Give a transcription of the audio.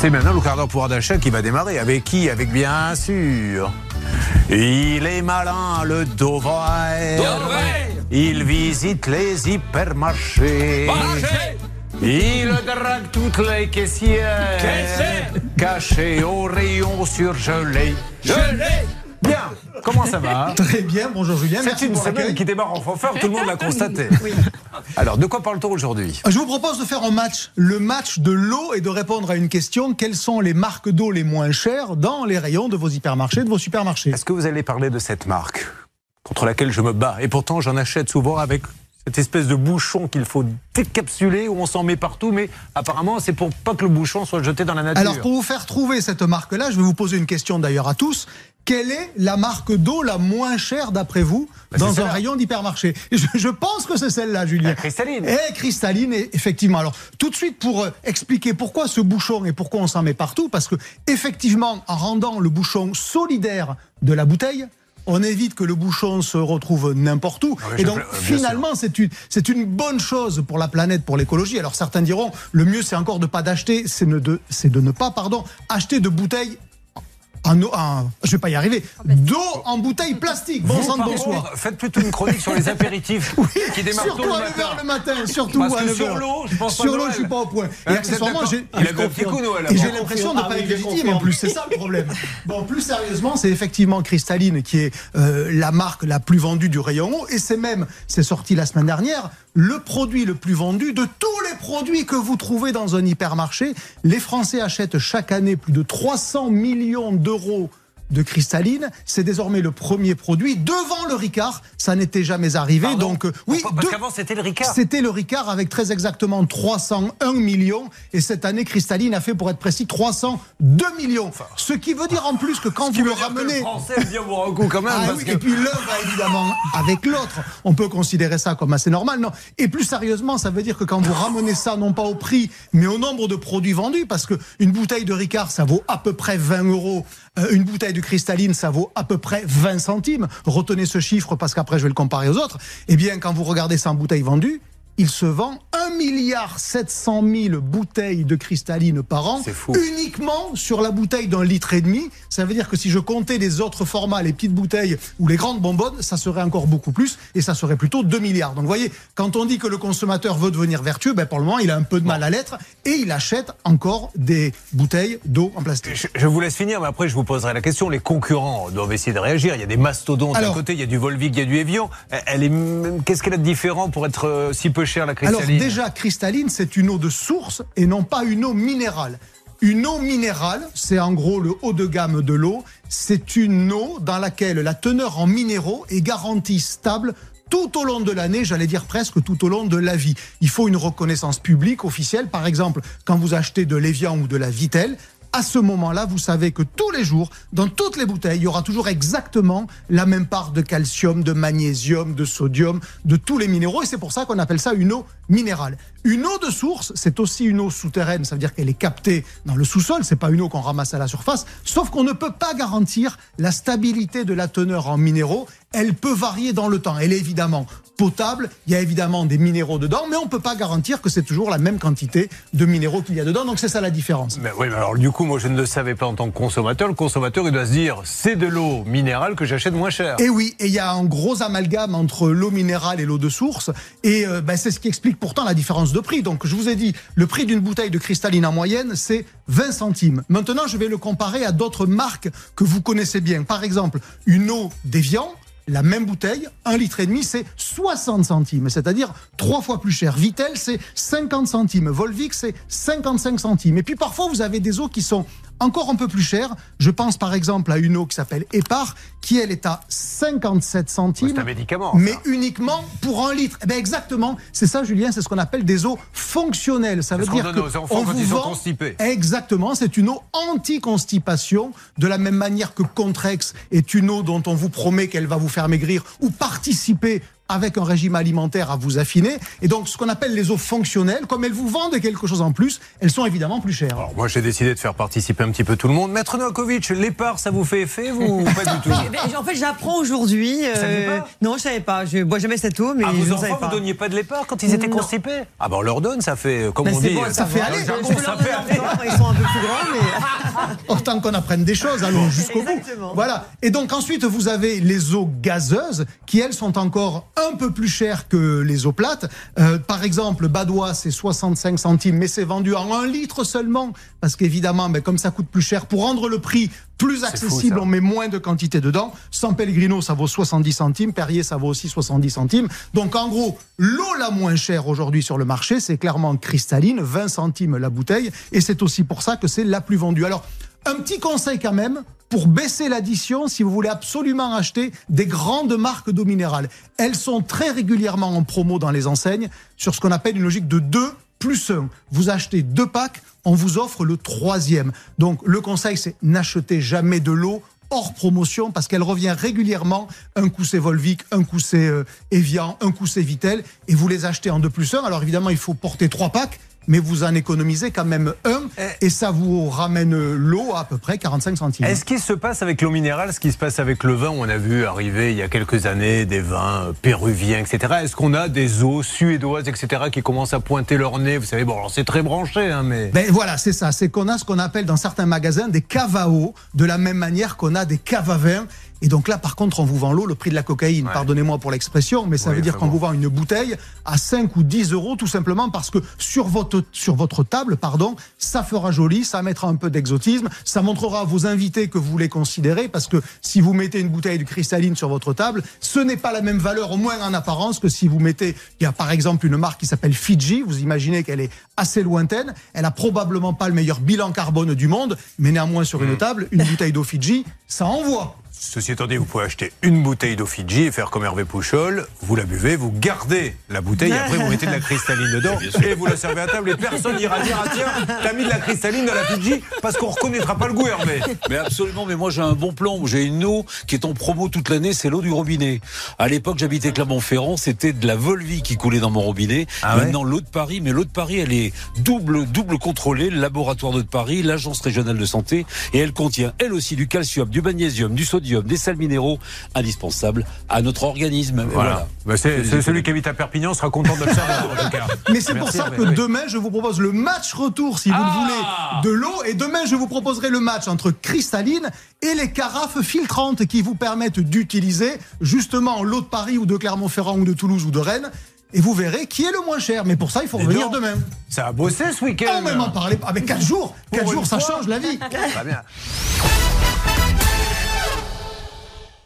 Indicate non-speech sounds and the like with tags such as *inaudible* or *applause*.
C'est maintenant le quart d'heure pouvoir d'achat qui va démarrer. Avec qui? Avec bien sûr. Il est malin, le Dover. Il visite les hypermarchés. Il drague toutes les caissières. Cachées au rayon surgelé. Gelé Bien. Comment ça va *laughs* Très bien, bonjour Julien. C'est merci une semaine qui démarre en fanfare, tout le monde l'a constaté. Alors, de quoi parle-t-on aujourd'hui? Je vous propose de faire un match, le match de l'eau et de répondre à une question. Quelles sont les marques d'eau les moins chères dans les rayons de vos hypermarchés, de vos supermarchés? Est-ce que vous allez parler de cette marque contre laquelle je me bats? Et pourtant, j'en achète souvent avec cette espèce de bouchon qu'il faut décapsuler où on s'en met partout, mais apparemment, c'est pour pas que le bouchon soit jeté dans la nature. Alors pour vous faire trouver cette marque-là, je vais vous poser une question d'ailleurs à tous. Quelle est la marque d'eau la moins chère d'après vous Bah, dans un rayon d'hypermarché? Je, je pense que c'est celle-là, Julien. La cristalline. Et cristalline, effectivement. Alors, tout de suite, pour euh, expliquer pourquoi ce bouchon et pourquoi on s'en met partout, parce que, effectivement, en rendant le bouchon solidaire de la bouteille, on évite que le bouchon se retrouve n'importe où. Ah oui, et donc, euh, finalement, c'est une, c'est une bonne chose pour la planète, pour l'écologie. Alors, certains diront, le mieux, c'est encore de pas d'acheter, c'est ne de, c'est de ne pas, pardon, acheter de bouteilles en, eau- en- je vais pas y arriver, d'eau en bouteille plastique. Bon sang de bonsoir. Faites plutôt une chronique sur les *laughs* apéritifs qui démarrent tôt Surtout le à matin. 9h le matin, surtout Parce à que 9h. sur l'eau, je pense pas Sur l'eau, je suis pas au point. Et accessoirement, j'ai l'impression de ne Ah pas être légitime en plus. C'est ça le problème. Bon, plus sérieusement, c'est effectivement Cristalline qui est euh, la marque la plus vendue du rayon eau. Et c'est même, c'est sorti la semaine dernière, le produit le plus vendu de tous les produits que vous trouvez dans un hypermarché. Les Français achètent chaque année plus de 300 millions d'euros de cristalline. C'est désormais le premier produit devant le Ricard. Ça n'était jamais arrivé. Pardon Donc, euh, oui, Parce qu'avant, c'était le Ricard. c'était le Ricard avec très exactement 301 millions. Et cette année, Cristalline a fait, pour être précis, 302 millions. Ce qui veut dire en plus que quand vous le ramenez. français quand même. Ah parce oui, que- Et puis l'un va évidemment avec l'autre. On peut considérer ça comme assez normal. Non? Et plus sérieusement, ça veut dire que quand vous ramenez ça, non pas au prix, mais au nombre de produits vendus, parce qu'une bouteille de Ricard, ça vaut à peu près 20 euros. Euh, une bouteille de cristalline, ça vaut à peu près 20 centimes. Retenez ce chiffre parce qu'après, je vais le comparer aux autres. Eh bien, quand vous regardez ça en bouteille vendue, il se vend 1 milliard 700 000 bouteilles de cristalline par an. Fou. Uniquement sur la bouteille d'un litre et demi. Ça veut dire que si je comptais les autres formats, les petites bouteilles ou les grandes bonbonnes, ça serait encore beaucoup plus et ça serait plutôt 2 milliards. Donc vous voyez, quand on dit que le consommateur veut devenir vertueux, ben pour le moment, il a un peu de mal à l'être et il achète encore des bouteilles d'eau en plastique. Je, je vous laisse finir, mais après je vous poserai la question. Les concurrents doivent essayer de réagir. Il y a des mastodontes à Alors- côté, il y a du Volvic, il y a du Evian. Elle est, qu'est-ce qu'elle a de différent pour être euh, si peu la Alors déjà, cristalline, c'est une eau de source et non pas une eau minérale. Une eau minérale, c'est en gros le haut de gamme de l'eau. C'est une eau dans laquelle la teneur en minéraux est garantie stable tout au long de l'année, j'allais dire presque tout au long de la vie. Il faut une reconnaissance publique officielle. Par exemple, quand vous achetez de l'Evian ou de la Vitelle, à ce moment-là, vous savez que tous les jours, dans toutes les bouteilles, il y aura toujours exactement la même part de calcium, de magnésium, de sodium, de tous les minéraux. Et c'est pour ça qu'on appelle ça une eau minérale. Une eau de source, c'est aussi une eau souterraine. Ça veut dire qu'elle est captée dans le sous-sol. C'est pas une eau qu'on ramasse à la surface. Sauf qu'on ne peut pas garantir la stabilité de la teneur en minéraux. Elle peut varier dans le temps. Elle est évidemment potable. Il y a évidemment des minéraux dedans, mais on peut pas garantir que c'est toujours la même quantité de minéraux qu'il y a dedans. Donc c'est ça la différence. Mais oui, mais alors du coup, moi je ne le savais pas en tant que consommateur. Le consommateur, il doit se dire, c'est de l'eau minérale que j'achète moins cher. Et oui, et il y a un gros amalgame entre l'eau minérale et l'eau de source. Et euh, ben, c'est ce qui explique pourtant la différence de prix. Donc je vous ai dit, le prix d'une bouteille de cristalline en moyenne, c'est 20 centimes. Maintenant, je vais le comparer à d'autres marques que vous connaissez bien. Par exemple, une eau d'Evian. La même bouteille, un litre et demi, c'est 60 centimes, c'est-à-dire trois fois plus cher. Vitel, c'est 50 centimes. Volvic, c'est 55 centimes. Et puis parfois, vous avez des eaux qui sont encore un peu plus chères. Je pense par exemple à une eau qui s'appelle Epar, qui elle est à 57 centimes. C'est un médicament. Mais ça. uniquement pour un litre. Eh ben exactement, c'est ça Julien, c'est ce qu'on appelle des eaux fonctionnelles. Ça veut ce qu'on dire aux enfants on quand vous ils sont vend- constipés. Exactement, c'est une eau anti-constipation, de la même manière que Contrex est une eau dont on vous promet qu'elle va vous faire maigrir ou participer avec un régime alimentaire à vous affiner. Et donc, ce qu'on appelle les eaux fonctionnelles, comme elles vous vendent quelque chose en plus, elles sont évidemment plus chères. Alors, moi, j'ai décidé de faire participer un petit peu tout le monde. Maître Novakovic, l'épargne, ça vous fait effet ou pas du tout *laughs* En fait, j'apprends aujourd'hui. Euh, non, je savais pas. Je bois jamais cette eau, mais ah, je vos enfants, vous donniez pas de l'épargne quand ils étaient constipés? Ah ben on leur donne, ça fait, comme Ben, on dit, bon, ça fait aller. Je leur donner encore, Ils sont un peu plus grands, mais. *laughs* Autant qu'on apprenne des choses, allons jusqu'au bout. Exactement. Voilà. Et donc ensuite, vous avez les eaux gazeuses qui, elles, sont encore un peu plus chères que les eaux plates. Euh, par exemple, Badois, c'est 65 centimes, mais c'est vendu en un litre seulement. Parce qu'évidemment, ben, comme ça coûte plus cher, pour rendre le prix plus accessible, on met moins de quantité dedans. San Pellegrino, ça vaut 70 centimes. Perrier, ça vaut aussi 70 centimes. Donc en gros, l'eau la moins chère aujourd'hui sur le marché, c'est clairement cristalline, 20 centimes la bouteille. Et c'est aussi pour ça que c'est la plus vendue. Alors, un petit conseil quand même, pour baisser l'addition, si vous voulez absolument acheter des grandes marques d'eau minérale. Elles sont très régulièrement en promo dans les enseignes sur ce qu'on appelle une logique de 2 plus 1. Vous achetez deux packs, on vous offre le troisième. Donc le conseil, c'est n'achetez jamais de l'eau hors promotion parce qu'elle revient régulièrement. Un coup c'est Volvic, un coup c'est euh, Evian, un coup c'est Vitel et vous les achetez en 2 plus 1. Alors évidemment, il faut porter trois packs mais vous en économisez quand même un et ça vous ramène l'eau à, à peu près 45 centimes. Est-ce qu'il se passe avec l'eau minérale ce qui se passe avec le vin? On a vu arriver il y a quelques années des vins euh, péruviens, etc. Est-ce qu'on a des eaux suédoises, etc., qui commencent à pointer leur nez? Vous savez, bon, alors c'est très branché, hein, mais. Ben voilà, c'est ça. C'est qu'on a ce qu'on appelle dans certains magasins des eau, de la même manière qu'on a des vin. Et donc là, par contre, on vous vend l'eau, le prix de la cocaïne. Ouais. Pardonnez-moi pour l'expression, mais ça veut dire qu'on bon. vous vend une bouteille à 5 ou 10 euros, tout simplement parce que sur votre, sur votre table, pardon, ça fera joli, ça mettra un peu d'exotisme, ça montrera à vos invités que vous les considérez, parce que si vous mettez une bouteille de cristalline sur votre table, ce n'est pas la même valeur, au moins en apparence, que si vous mettez, il y a par exemple une marque qui s'appelle Fiji, vous imaginez qu'elle est assez lointaine, elle a probablement pas le meilleur bilan carbone du monde, mais néanmoins sur Hmm. une table, une bouteille d'eau Fiji, ça envoie. Ceci étant dit, vous pouvez acheter une bouteille d'eau Fidji et faire comme Hervé Pouchol. Vous la buvez, vous gardez la bouteille, et après vous mettez de la cristalline dedans *laughs* et vous la servez à table et personne n'ira dire ah tiens, t'as mis de la cristalline dans la Fidji parce qu'on reconnaîtra pas le goût, Hervé. Mais absolument, mais moi j'ai un bon plan. J'ai une eau qui est en promo toute l'année, c'est l'eau du robinet. À l'époque, j'habitais Clermont-Ferrand, c'était de la Volvi qui coulait dans mon robinet. Ah ouais Maintenant, l'eau de Paris, mais l'eau de Paris, elle est double, double contrôlée, le laboratoire d'eau de Paris, l'agence régionale de santé, et elle contient elle aussi du calcium, du magnésium, du sodium, des sels minéraux indispensables à notre organisme. Voilà. Bah, c'est celui qui habite à Perpignan sera content de le savoir en tout cas. *laughs* Mais c'est pour ça que oui. demain, je vous propose le match retour, si vous le Ah voulez, de l'eau. Et demain, je vous proposerai le match entre cristalline et les carafes filtrantes qui vous permettent d'utiliser justement l'eau de Paris ou de Clermont-Ferrand ou de Toulouse ou de Rennes. Et vous verrez qui est le moins cher. Mais pour ça, il faut revenir demain. Ça a bossé ce week-end. Oh, même en parler. Avec 4 jours. 4 Pour jours, ça change la vie. *laughs* Très bien.